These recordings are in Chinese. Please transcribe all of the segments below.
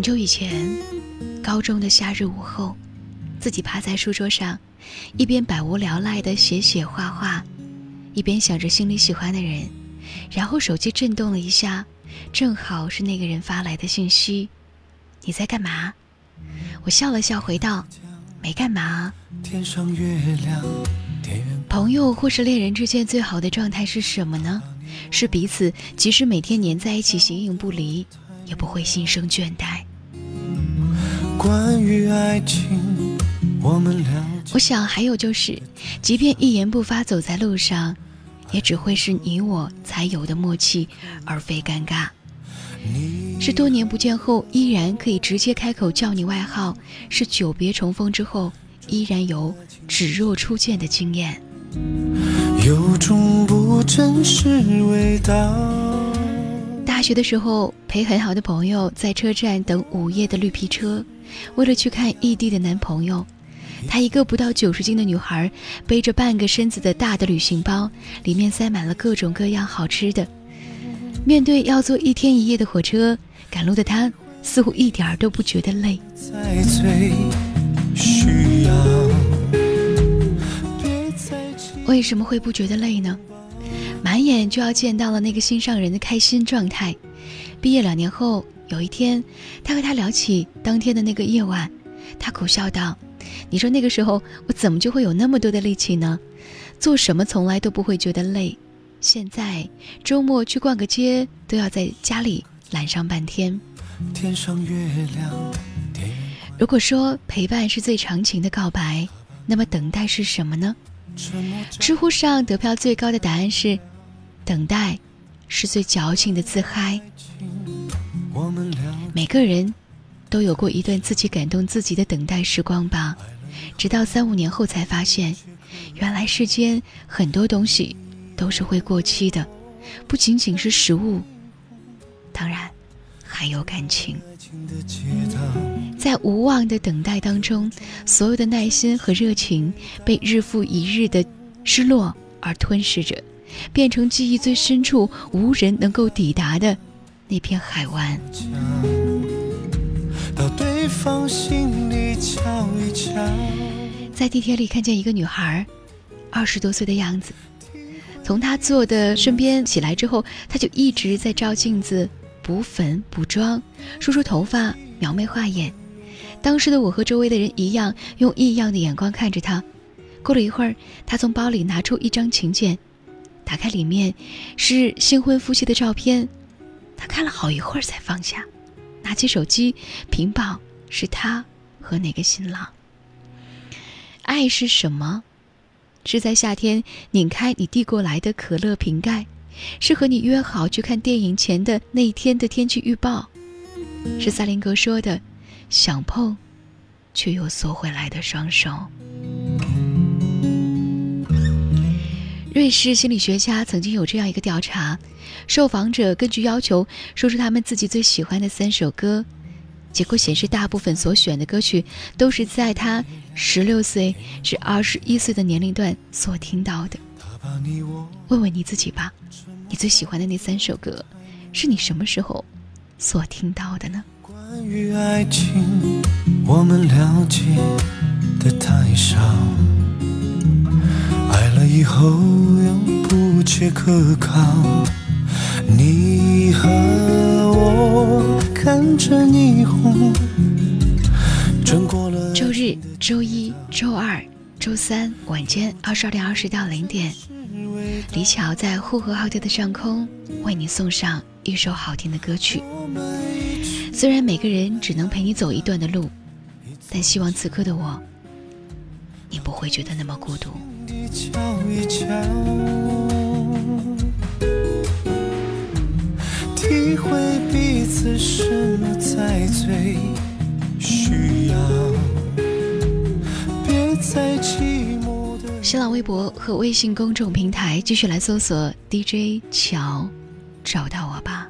很久以前，高中的夏日午后，自己趴在书桌上，一边百无聊赖的写写画画，一边想着心里喜欢的人，然后手机震动了一下，正好是那个人发来的信息：“你在干嘛？”我笑了笑，回道：“没干嘛。”天上月亮。朋友或是恋人之间最好的状态是什么呢？是彼此即使每天黏在一起，形影不离。也不会心生倦怠。关于爱情，我们我想还有就是，即便一言不发走在路上，也只会是你我才有的默契，而非尴尬。是多年不见后依然可以直接开口叫你外号，是久别重逢之后依然有只若初见的惊艳。有种不真实味道。大学的时候，陪很好的朋友在车站等午夜的绿皮车，为了去看异地的男朋友。她一个不到九十斤的女孩，背着半个身子的大的旅行包，里面塞满了各种各样好吃的。面对要坐一天一夜的火车，赶路的她似乎一点儿都不觉得累。为什么会不觉得累呢？满眼就要见到了那个心上人的开心状态。毕业两年后，有一天，他和他聊起当天的那个夜晚，他苦笑道：“你说那个时候我怎么就会有那么多的力气呢？做什么从来都不会觉得累。现在周末去逛个街都要在家里懒上半天。”。如果说陪伴是最长情的告白，那么等待是什么呢？知乎上得票最高的答案是。等待，是最矫情的自嗨。每个人都有过一段自己感动自己的等待时光吧，直到三五年后才发现，原来世间很多东西都是会过期的，不仅仅是食物，当然还有感情。在无望的等待当中，所有的耐心和热情被日复一日的失落而吞噬着。变成记忆最深处无人能够抵达的那片海湾。在地铁里看见一个女孩，二十多岁的样子。从她坐的身边起来之后，她就一直在照镜子、补粉、补妆、梳梳头发、描眉画眼。当时的我和周围的人一样，用异样的眼光看着她。过了一会儿，她从包里拿出一张请柬。打开里面，是新婚夫妻的照片。看了好一会儿才放下，拿起手机，屏保是他和那个新郎。爱是什么？是在夏天拧开你递过来的可乐瓶盖，是和你约好去看电影前的那一天的天气预报，是萨林格说的“想碰，却又缩回来的双手”。瑞士心理学家曾经有这样一个调查：受访者根据要求说出他们自己最喜欢的三首歌，结果显示，大部分所选的歌曲都是在他十六岁至二十一岁的年龄段所听到的。问问你自己吧，你最喜欢的那三首歌，是你什么时候所听到的呢？关于爱情，我们了解的太少。以后又不切可靠。你和我看着霓虹。周日、周一、周二、周三晚间二十二点二十到零点，李巧在呼和浩特的上空为你送上一首好听的歌曲。虽然每个人只能陪你走一段的路，但希望此刻的我，你不会觉得那么孤独。瞧一瞧，体会彼此什么才最需要。别再寂寞的。新浪微博和微信公众平台继续来搜索 DJ 乔，找到我吧。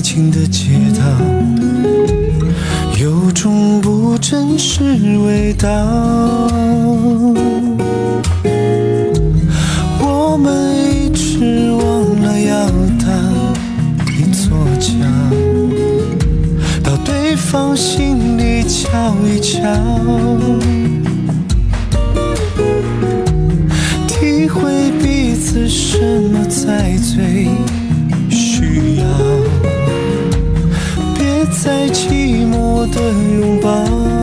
爱情的街道，有种不真实味道。我们一直忘了要搭一座桥，到对方心里瞧一瞧。体会彼此什么才最在，寂寞的拥抱。